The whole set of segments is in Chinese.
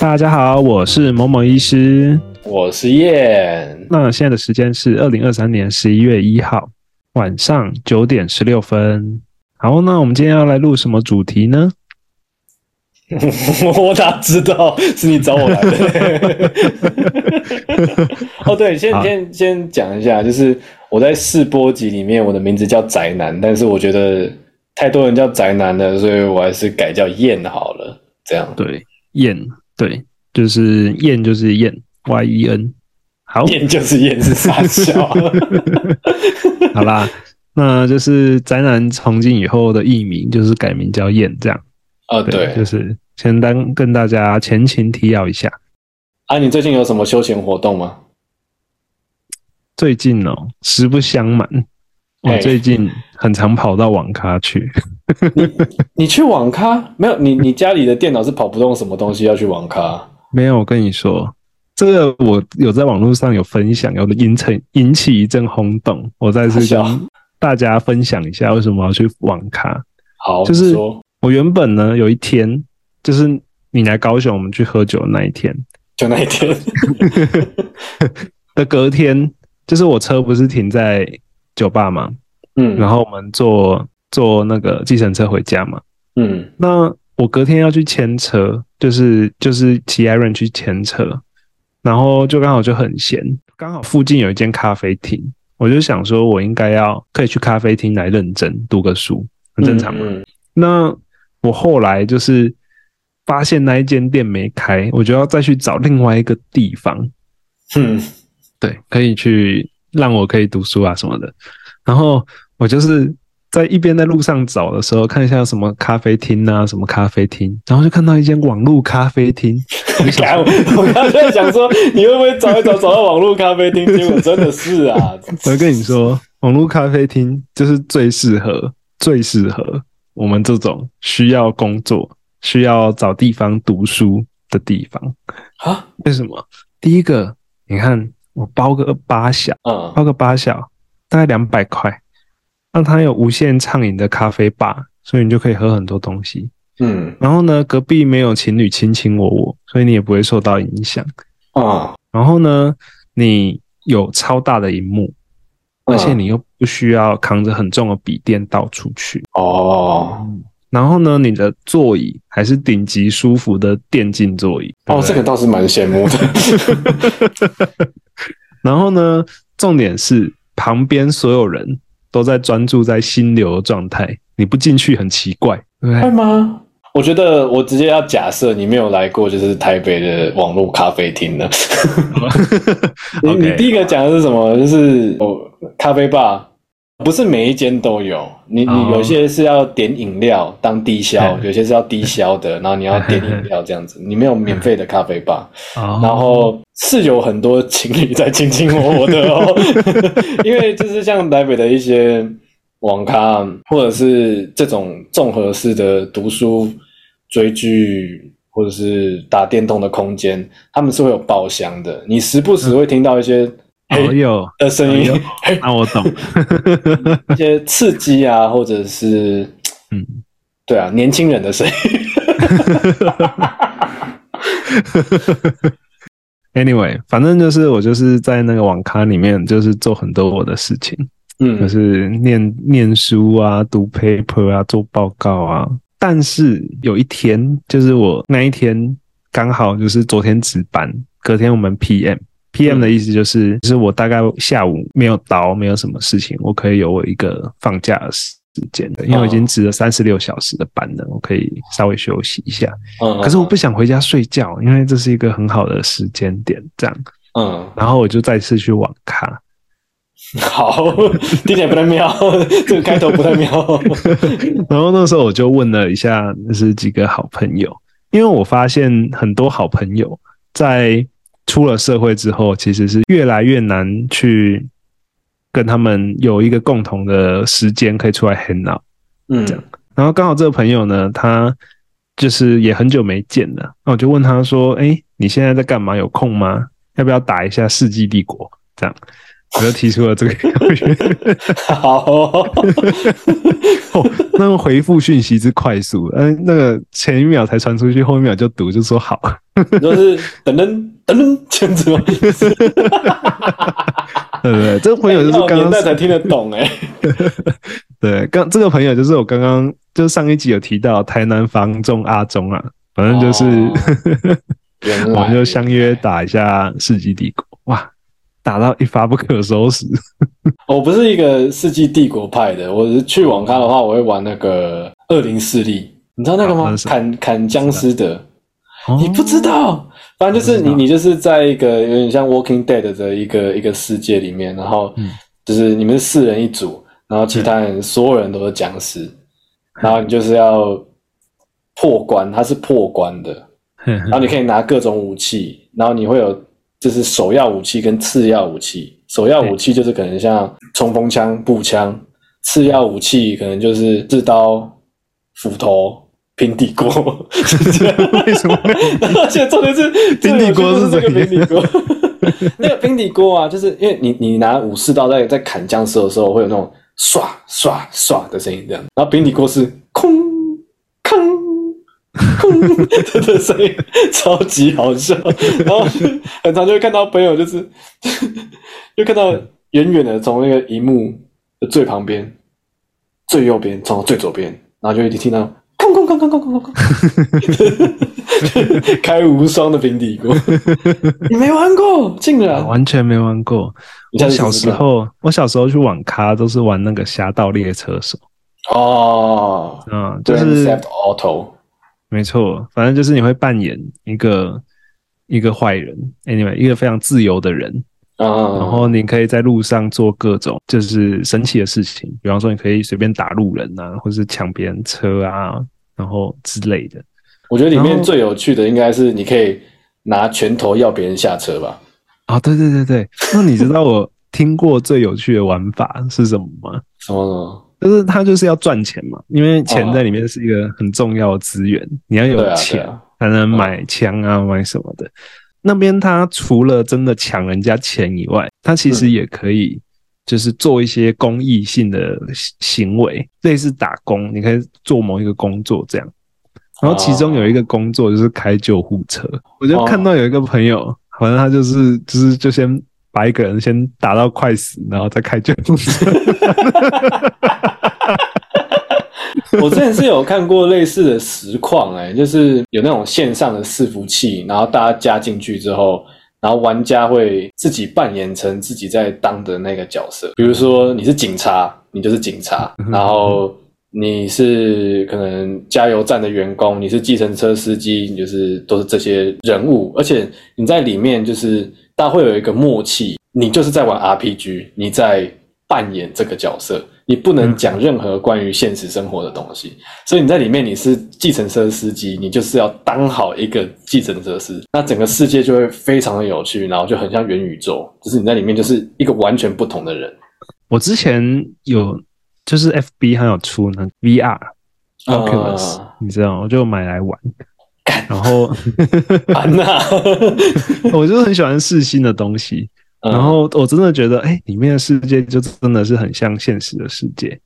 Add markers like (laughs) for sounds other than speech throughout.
大家好，我是某某医师，我是燕。那现在的时间是二零二三年十一月一号晚上九点十六分。好，那我们今天要来录什么主题呢？我 (laughs) 我哪知道是你找我来的？(laughs) 哦，对，先先先讲一下，就是我在试播集里面，我的名字叫宅男，但是我觉得太多人叫宅男了，所以我还是改叫燕好了。这样对，燕。对，就是燕，就是燕，Y E N，好，燕就是燕，是傻笑。(laughs) 好啦，那就是宅男从今以后的艺名就是改名叫燕，这样。啊，对，就是先单跟大家前情提要一下。啊，你最近有什么休闲活动吗？最近哦，实不相瞒，我最近很常跑到网咖去。你你去网咖没有？你你家里的电脑是跑不动什么东西要去网咖？没有，我跟你说，这个我有在网络上有分享，有引成引起一阵轰动。我再次跟大家分享一下为什么要去网咖。好，就是我原本呢有一天，就是你来高雄我们去喝酒的那一天，就那一天 (laughs) 的隔天，就是我车不是停在酒吧嘛？嗯，然后我们坐。坐那个计程车回家嘛，嗯，那我隔天要去牵车，就是就是骑艾润去牵车，然后就刚好就很闲，刚好附近有一间咖啡厅，我就想说，我应该要可以去咖啡厅来认真读个书，很正常嘛。那我后来就是发现那一间店没开，我就要再去找另外一个地方，嗯，对，可以去让我可以读书啊什么的，然后我就是。在一边在路上找的时候，看一下什么咖啡厅啊，什么咖啡厅，然后就看到一间网络咖啡厅。我 (laughs) 刚刚在想说，你会不会找一找找到网络咖啡厅？结果真的是啊！(laughs) 我跟你说，网络咖啡厅就是最适合、最适合我们这种需要工作、需要找地方读书的地方啊？为什么？第一个，你看我包个八小，嗯，包个八小，大概两百块。那它有无限畅饮的咖啡吧，所以你就可以喝很多东西。嗯，然后呢，隔壁没有情侣卿卿我我，所以你也不会受到影响啊。然后呢，你有超大的荧幕，而且你又不需要扛着很重的笔电到处去哦。然后呢，你的座椅还是顶级舒服的电竞座椅哦，这个倒是蛮羡慕的。(laughs) 然后呢，重点是旁边所有人。都在专注在心流的状态，你不进去很奇怪，会吗？我觉得我直接要假设你没有来过，就是台北的网络咖啡厅了。(laughs) 你你第一个讲的是什么？就是哦，咖啡吧。不是每一间都有，你你有些是要点饮料当低消，(laughs) 有些是要低消的，然后你要点饮料这样子，你没有免费的咖啡吧？(laughs) 然后是有很多情侣在卿卿我我的哦，因为就是像台北的一些网咖，或者是这种综合式的读书、追剧或者是打电动的空间，他们是会有包厢的，你时不时会听到一些。我有的声音，(laughs) 那我懂一些刺激啊，或者是嗯，对啊，年轻人的声音。(laughs) Anyway，反正就是我就是在那个网咖里面，就是做很多我的事情，嗯，就是念念书啊，读 paper 啊，做报告啊。但是有一天，就是我那一天刚好就是昨天值班，隔天我们 PM。P.M. 的意思就是，就是我大概下午没有到，没有什么事情，我可以有我一个放假的时间的，因为我已经值了三十六小时的班了，我可以稍微休息一下。嗯，可是我不想回家睡觉，因为这是一个很好的时间点，这样。嗯，然后我就再次去网咖。(laughs) 好，听起来不太妙，(laughs) 这个开头不太妙。(laughs) 然后那时候我就问了一下，那是几个好朋友，因为我发现很多好朋友在。出了社会之后，其实是越来越难去跟他们有一个共同的时间可以出来 hang out，嗯，这样。然后刚好这个朋友呢，他就是也很久没见了，那我就问他说：“哎，你现在在干嘛？有空吗？要不要打一下《世纪帝国》？”这样，我就提出了这个要求。(laughs) 好，(laughs) 那个回复讯息之快速，嗯，那个前一秒才传出去，后一秒就读，就说好。就是等等等等，这样子吗？(laughs) 对对对，这个朋友就是刚刚才听得懂哎。对，刚这个朋友就是我刚刚就上一集有提到台南房仲阿忠啊，反正就是，我们就相约打一下世纪帝国，哇，打到一发不可收拾。(laughs) 我不是一个世纪帝国派的，我是去网咖的话，我会玩那个恶灵势力，你知道那个吗？砍砍僵尸的，你不知道？反正就是你，你就是在一个有点像 Walking Dead 的一个一个世界里面，然后就是你们是四人一组。然后其他人所有人都是僵尸，然后你就是要破关，它是破关的，(laughs) 然后你可以拿各种武器，然后你会有就是首要武器跟次要武器，首要武器就是可能像冲锋枪、步枪，次要武器可能就是刺刀、斧头、平底锅，(laughs) 为什么？(laughs) 而且重点是 (laughs) 平底锅是这个平底锅，那个平底锅啊，就是因为你你拿武士刀在在砍僵尸的时候会有那种。唰唰唰的声音，这样，然后平底锅是空空空的声音，超级好笑。然后很常就会看到朋友，就是 (laughs) 就看到远远的从那个荧幕的最旁边、最右边，从最左边，然后就一直听到空空空空空空空，(laughs) 开无双的平底锅，(laughs) 你没玩过？竟然完全没玩过。我小时候，我小时候去网咖都是玩那个《侠盗猎车手》哦，嗯，就是 Auto，没错，反正就是你会扮演一个一个坏人，Anyway，一个非常自由的人，嗯，然后你可以在路上做各种就是神奇的事情，比方说你可以随便打路人啊，或是抢别人车啊，然后之类的。我觉得里面最有趣的应该是你可以拿拳头要别人下车吧。啊，对对对对，那你知道我听过最有趣的玩法是什么吗？(laughs) 什么？就是他就是要赚钱嘛，因为钱在里面是一个很重要的资源，你要有钱才能买枪啊，买什么的。那边他除了真的抢人家钱以外，他其实也可以就是做一些公益性的行为，类似打工，你可以做某一个工作这样。然后其中有一个工作就是开救护车，我就看到有一个朋友。反正他就是就是就先把一个人先打到快死，然后再开救护车。(laughs) 我之前是有看过类似的实况，哎，就是有那种线上的伺服器，然后大家加进去之后，然后玩家会自己扮演成自己在当的那个角色。比如说你是警察，你就是警察；然后你是可能加油站的员工，你是计程车司机，你就是都是这些人物。而且你在里面就是大家会有一个默契，你就是在玩 RPG，你在扮演这个角色，你不能讲任何关于现实生活的东西。所以你在里面你是计程车司机，你就是要当好一个计程车司，那整个世界就会非常的有趣，然后就很像元宇宙，就是你在里面就是一个完全不同的人。我之前有。就是 F B 还有出呢 V R Oculus，你知道，我就买来玩。然后，(laughs) 玩呐，(laughs) 我就很喜欢试新的东西。然后我真的觉得，哎，里面的世界就真的是很像现实的世界。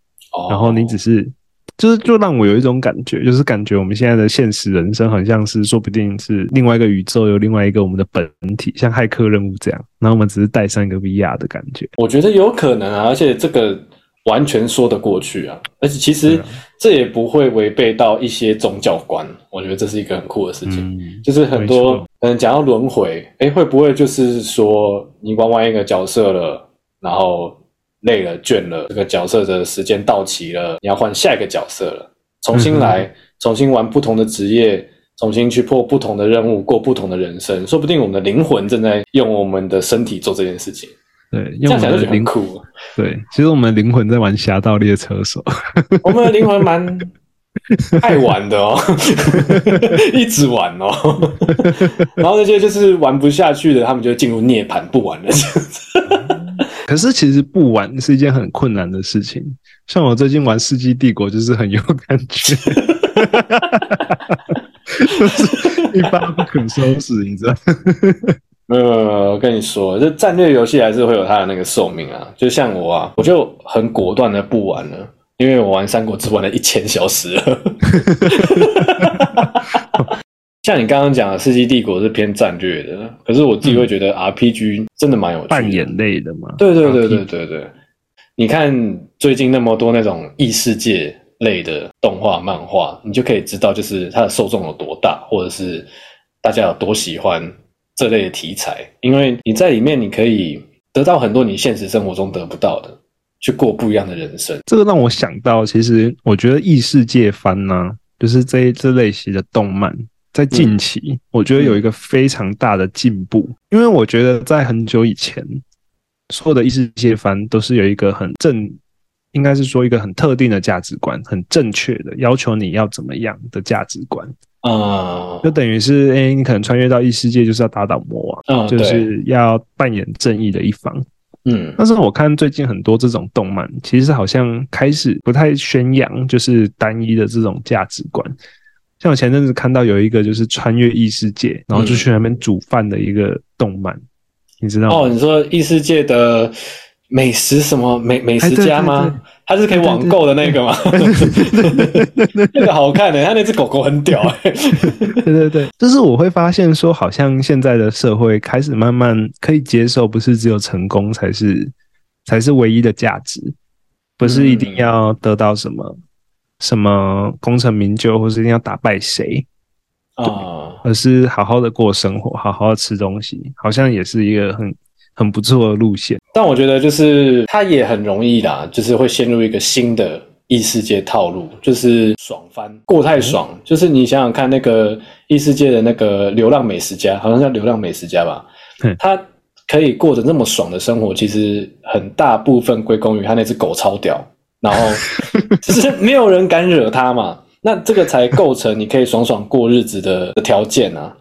然后你只是，就是就让我有一种感觉，就是感觉我们现在的现实人生，很像是说不定是另外一个宇宙，有另外一个我们的本体，像骇客任务这样。然后我们只是带上一个 V R 的感觉。我觉得有可能啊，而且这个。完全说得过去啊，而且其实这也不会违背到一些宗教观，我觉得这是一个很酷的事情。就是很多嗯讲到轮回，哎，会不会就是说你玩完一个角色了，然后累了倦了，这个角色的时间到期了，你要换下一个角色了，重新来，重新玩不同的职业，重新去破不同的任务，过不同的人生，说不定我们的灵魂正在用我们的身体做这件事情。对，用我们的灵魂。对，其实我们灵魂在玩《侠盗猎车手》。(laughs) 我们的灵魂蛮 (laughs) 爱玩的哦，(laughs) 一直玩哦。然后那些就是玩不下去的，他们就进入涅槃，不玩了。可是其实不玩是一件很困难的事情。像我最近玩《世纪帝国》，就是很有感觉。一发不可收拾，你知道？没有没有没有，我跟你说，这战略游戏还是会有它的那个寿命啊。就像我啊，我就很果断的不玩了，因为我玩三国只玩了一千小时了。(laughs) 像你刚刚讲的《世纪帝国》是偏战略的，可是我自己会觉得 RPG 真的蛮有趣扮演类的嘛。对对对对对对，你看最近那么多那种异世界类的动画漫画，你就可以知道，就是它的受众有多大，或者是大家有多喜欢这类的题材。因为你在里面，你可以得到很多你现实生活中得不到的，去过不一样的人生。这个让我想到，其实我觉得异世界番呢，就是这这类型的动漫。在近期，我觉得有一个非常大的进步，因为我觉得在很久以前，所有的异世界番都是有一个很正，应该是说一个很特定的价值观，很正确的要求你要怎么样的价值观啊，就等于是，哎，你可能穿越到异世界就是要打倒魔王，就是要扮演正义的一方，嗯。但是我看最近很多这种动漫，其实好像开始不太宣扬就是单一的这种价值观。像我前阵子看到有一个就是穿越异世界，然后就去那边煮饭的一个动漫，你知道吗？哦，你说异世界的美食什么美美食家吗？他是可以网购的那个吗？那个好看的，他那只狗狗很屌哎。对对对，就是我会发现说，好像现在的社会开始慢慢可以接受，不是只有成功才是才是唯一的价值，不是一定要得到什么。什么功成名就，或是一定要打败谁啊？而是好好的过生活，好好的吃东西，好像也是一个很很不错的路线。但我觉得，就是它也很容易啦，就是会陷入一个新的异世界套路，就是爽翻过太爽。就是你想想看，那个异世界的那个流浪美食家，好像叫流浪美食家吧？他可以过着那么爽的生活，其实很大部分归功于他那只狗超屌。然后 (laughs) 就是没有人敢惹他嘛，那这个才构成你可以爽爽过日子的条件啊。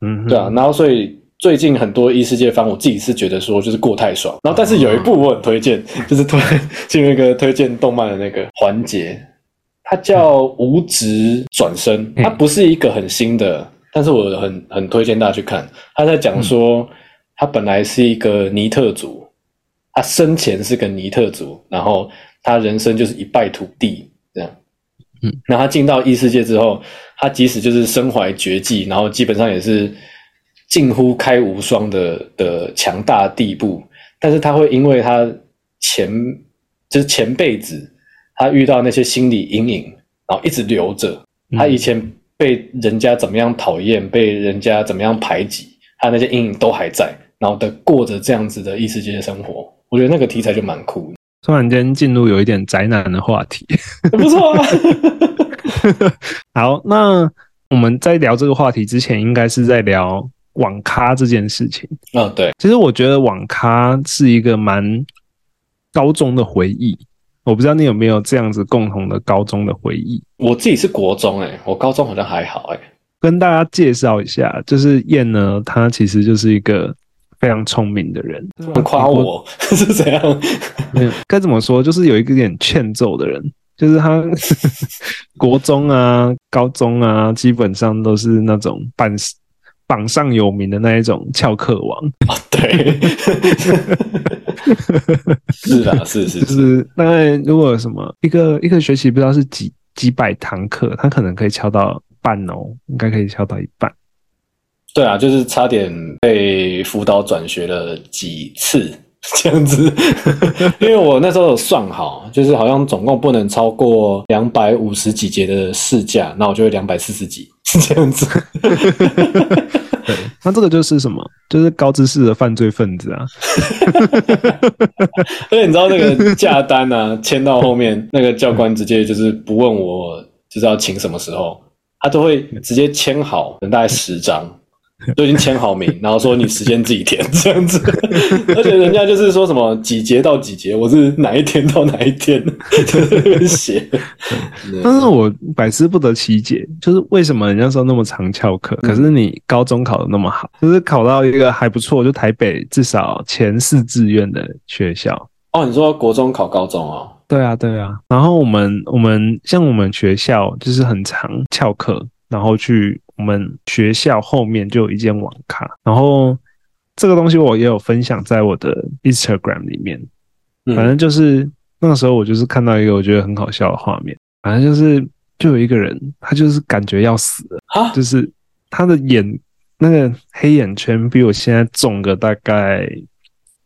嗯，对啊。然后所以最近很多异世界番，我自己是觉得说就是过太爽。然后但是有一部我很推荐，(laughs) 就是推进入一个推荐动漫的那个环节，它叫《无职转生》，它不是一个很新的，但是我很很推荐大家去看。他在讲说，他本来是一个尼特族，他生前是个尼特族，然后。他人生就是一败涂地这样，嗯，那他进到异世界之后，他即使就是身怀绝技，然后基本上也是近乎开无双的的强大地步，但是他会因为他前就是前辈子他遇到那些心理阴影，然后一直留着，他以前被人家怎么样讨厌，被人家怎么样排挤，他那些阴影都还在，然后的过着这样子的异世界的生活，我觉得那个题材就蛮酷。突然间进入有一点宅男的话题，(laughs) 不错啊。(laughs) 好，那我们在聊这个话题之前，应该是在聊网咖这件事情。嗯，对。其实我觉得网咖是一个蛮高中的回忆。我不知道你有没有这样子共同的高中的回忆。我自己是国中，哎，我高中好像还好，哎。跟大家介绍一下，就是燕呢，他其实就是一个。非常聪明的人，夸我 (laughs) 是怎样？该怎么说？就是有一个点欠揍的人，就是他 (laughs) 国中啊、高中啊，基本上都是那种榜榜上有名的那一种翘课王啊。对，(laughs) 是啊，是是，就是大概如果什么一个一个学期不知道是几几百堂课，他可能可以翘到半哦，应该可以翘到一半。对啊，就是差点被辅导转学了几次 (laughs) 这样子，(laughs) 因为我那时候有算好，就是好像总共不能超过两百五十几节的试驾，那我就会两百四十几这样子。(laughs) 对，那这个就是什么？就是高知识的犯罪分子啊！而且你知道那个价单啊，签到后面那个教官直接就是不问我就是要请什么时候，他都会直接签好，等大概十张。(laughs) 都已经签好名，然后说你时间自己填这样子，(laughs) 而且人家就是说什么几节到几节，我是哪一天到哪一天 (laughs) 写。但是我百思不得其解，就是为什么人家说那么常翘课，可是你高中考的那么好，就是考到一个还不错，就台北至少前四志愿的学校。哦，你说国中考高中哦？对啊，对啊。然后我们我们像我们学校就是很常翘课，然后去。我们学校后面就有一间网咖，然后这个东西我也有分享在我的 Instagram 里面。反正就是那个时候，我就是看到一个我觉得很好笑的画面。反正就是就有一个人，他就是感觉要死了，就是他的眼那个黑眼圈比我现在重个大概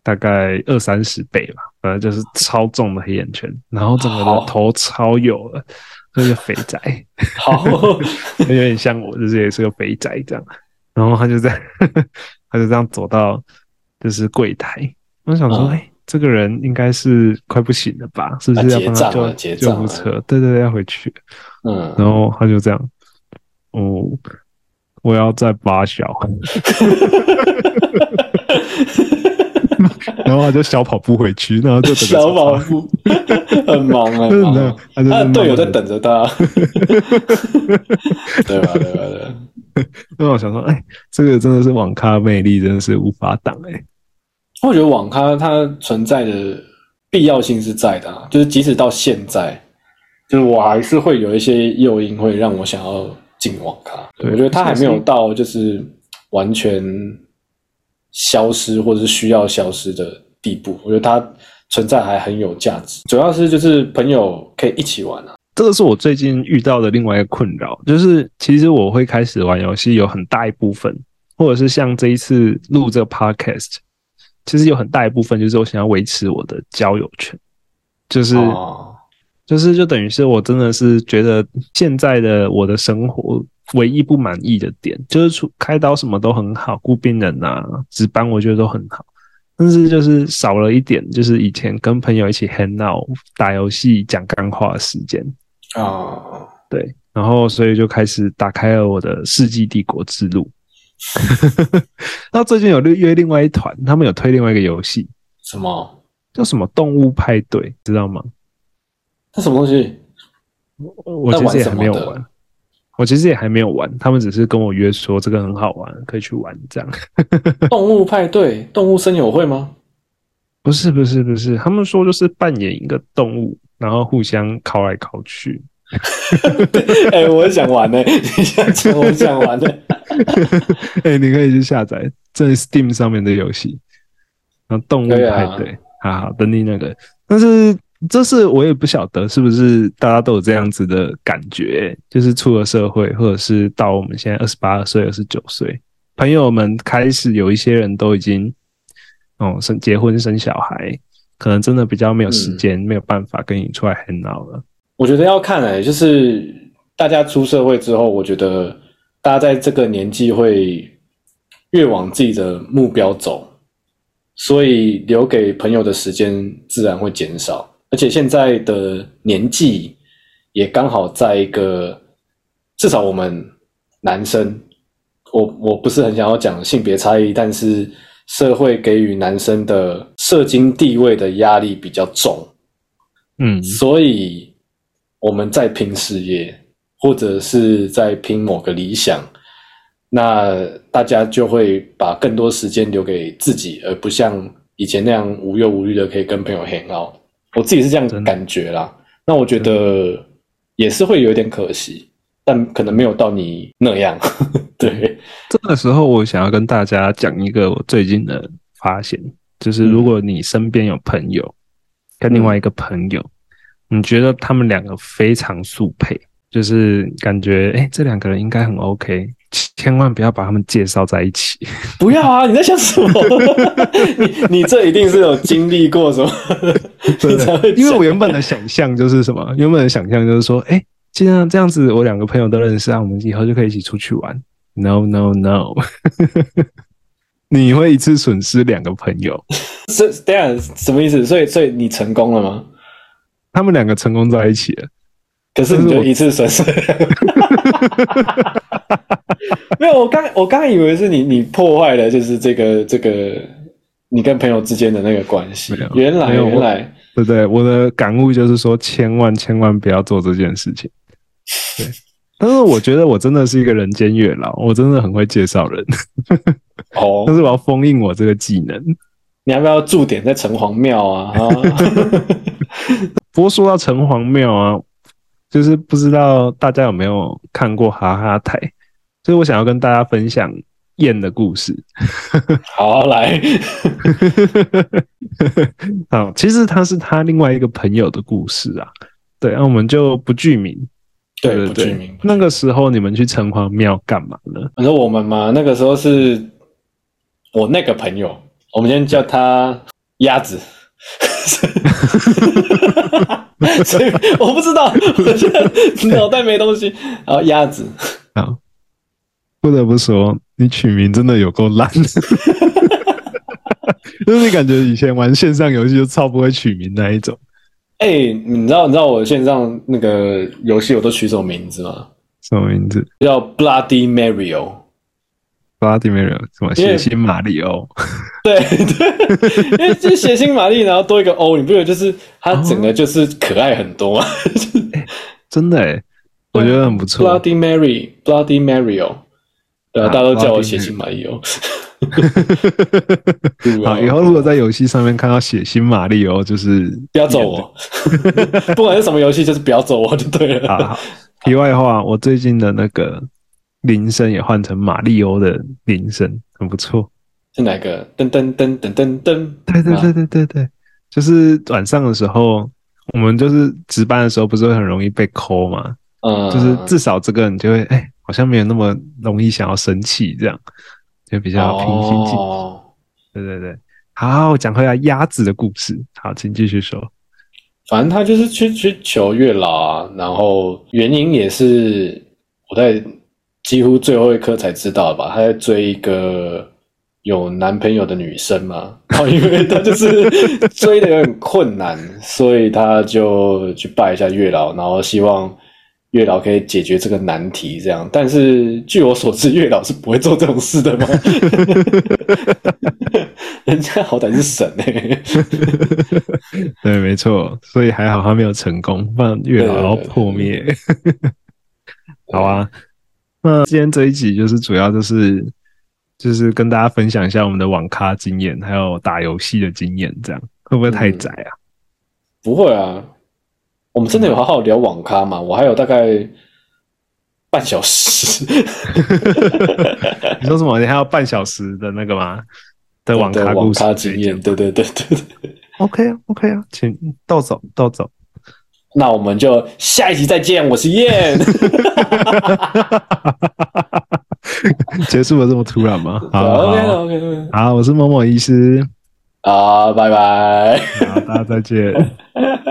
大概二三十倍吧。反正就是超重的黑眼圈，然后整个的头超油了。那个肥宅，好，(laughs) 有点像我，就是也是个肥宅这样。然后他就在，(laughs) 他就这样走到就是柜台。我想说，哎，这个人应该是快不行了吧？是不是要帮他叫救护车？对对对，要回去。嗯，然后他就这样，哦，我要再拔小。(laughs) (laughs) 然后他就小跑步回去，然后就小跑步，(laughs) (laughs) 很忙啊，他的队友在等着他，对吧？对吧？对。那我想说，哎，这个真的是网咖魅力，真的是无法挡哎。我觉得网咖它存在的必要性是在的，就是即使到现在，就是我还是会有一些诱因会让我想要进网咖。我觉得它还没有到就是完全。消失或者是需要消失的地步，我觉得它存在还很有价值。主要是就是朋友可以一起玩啊，这个是我最近遇到的另外一个困扰，就是其实我会开始玩游戏，有很大一部分，或者是像这一次录这个 podcast，其实有很大一部分就是我想要维持我的交友圈，就是就是就等于是我真的是觉得现在的我的生活。唯一不满意的点就是出开刀什么都很好，顾病人啊，值班我觉得都很好，但是就是少了一点，就是以前跟朋友一起 hang out 打游戏讲干话的时间啊，对，然后所以就开始打开了我的世纪帝国之路。(laughs) 那最近有约另外一团，他们有推另外一个游戏，什么叫什么动物派对，知道吗？那什么东西？我其实也还没有玩。我其实也还没有玩，他们只是跟我约说这个很好玩，可以去玩这样。(laughs) 动物派对、动物森友会吗？不是，不是，不是，他们说就是扮演一个动物，然后互相靠来靠去。(laughs) 哎，我想玩呢，(laughs) 你想我想玩呢。哎，你可以去下载，这是 Steam 上面的游戏。然后动物派对，好好等你那个，但是。这是我也不晓得是不是大家都有这样子的感觉，就是出了社会，或者是到我们现在二十八岁、二十九岁，朋友们开始有一些人都已经哦生结婚生小孩，可能真的比较没有时间，没有办法跟你出来 hang out 了。我觉得要看哎，就是大家出社会之后，我觉得大家在这个年纪会越往自己的目标走，所以留给朋友的时间自然会减少。而且现在的年纪也刚好在一个，至少我们男生，我我不是很想要讲性别差异，但是社会给予男生的社经地位的压力比较重，嗯，所以我们在拼事业或者是在拼某个理想，那大家就会把更多时间留给自己，而不像以前那样无忧无虑的可以跟朋友 hang out。我自己是这样感觉啦，那我觉得也是会有点可惜，但可能没有到你那样。(laughs) 对，这个时候我想要跟大家讲一个我最近的发现，就是如果你身边有朋友跟另外一个朋友，你觉得他们两个非常速配，就是感觉哎，这两个人应该很 OK。千万不要把他们介绍在一起。(laughs) 不要啊！你在想什么？(laughs) 你你这一定是有经历过什么？对，(laughs) 因为我原本的想象就是什么？原本的想象就是说，哎，既然这样子，我两个朋友都认识啊，我们以后就可以一起出去玩。No No No！你会一次损失两个朋友？是这样什么意思？所以所以你成功了吗？他们两个成功在一起了。可是你就一次损失，(laughs) 没有。我刚我刚以为是你你破坏了，就是这个这个你跟朋友之间的那个关系。原来原来对不对？我的感悟就是说，千万千万不要做这件事情。对，但是我觉得我真的是一个人间月老，我真的很会介绍人。哦，(laughs) 但是我要封印我这个技能。你要不要驻点在城隍庙啊？(laughs) 不过说到城隍庙啊。就是不知道大家有没有看过哈哈台，所以我想要跟大家分享燕的故事。(laughs) 好，来，好，其实他是他另外一个朋友的故事啊。对，那我们就不具名。对，不具名。那个时候你们去城隍庙干嘛呢？你说我们嘛？那个时候是我那个朋友，我们先叫他鸭子。(laughs) 我不知道，我现在脑袋没东西。然后鸭子啊，不得不说，你取名真的有够烂的。(laughs) 就是你感觉以前玩线上游戏就超不会取名那一种。哎，你知道你知道我线上那个游戏我都取什么名字吗？什么名字？叫 Bloody Mario。Bloody Mario 什么？血腥玛丽欧。(laughs) 对对，因为这血腥玛丽，然后多一个 O，你不觉得就是它整个就是可爱很多吗？真的哎，我觉得很不错。Bloody Mary，Bloody Mario，对啊，大家都叫我血腥玛丽欧。好，以后如果在游戏上面看到血腥玛丽欧，就是不要揍我。(laughs) 不管是什么游戏，就是不要揍我就对了。好，题外话，我最近的那个铃声也换成马里欧的铃声，很不错。是哪个？噔噔噔噔噔噔！对对对对对对，就是晚上的时候，我们就是值班的时候，不是会很容易被抠嘛？嗯，就是至少这个你就会哎，好像没有那么容易想要生气，这样就比较平心静气。对对对，好，讲回来鸭子的故事，好，请继续说。反正他就是去去求月老啊，然后原因也是我在几乎最后一刻才知道吧，他在追一个。有男朋友的女生嘛？然 (laughs) 后因为他就是 (laughs) 追的有点困难，所以他就去拜一下月老，然后希望月老可以解决这个难题。这样，但是据我所知，月老是不会做这种事的嘛。(laughs) 人家好歹是神哎。对，没错，所以还好他没有成功，不然月老要破灭。好啊，那今天这一集就是主要就是。就是跟大家分享一下我们的网咖经验，还有打游戏的经验，这样会不会太窄啊？不会啊，我们真的有好好聊网咖吗？我还有大概半小时。(laughs) 你说什么？你还有半小时的那个吗？的网咖网咖经验？对对对对对。OK 啊，OK 啊，请倒走倒走。那我们就下一集再见。我是燕。(laughs) 结束了这么突然吗？好，OK OK。好，我是某某医师。好，拜拜。好，大家再见。(laughs)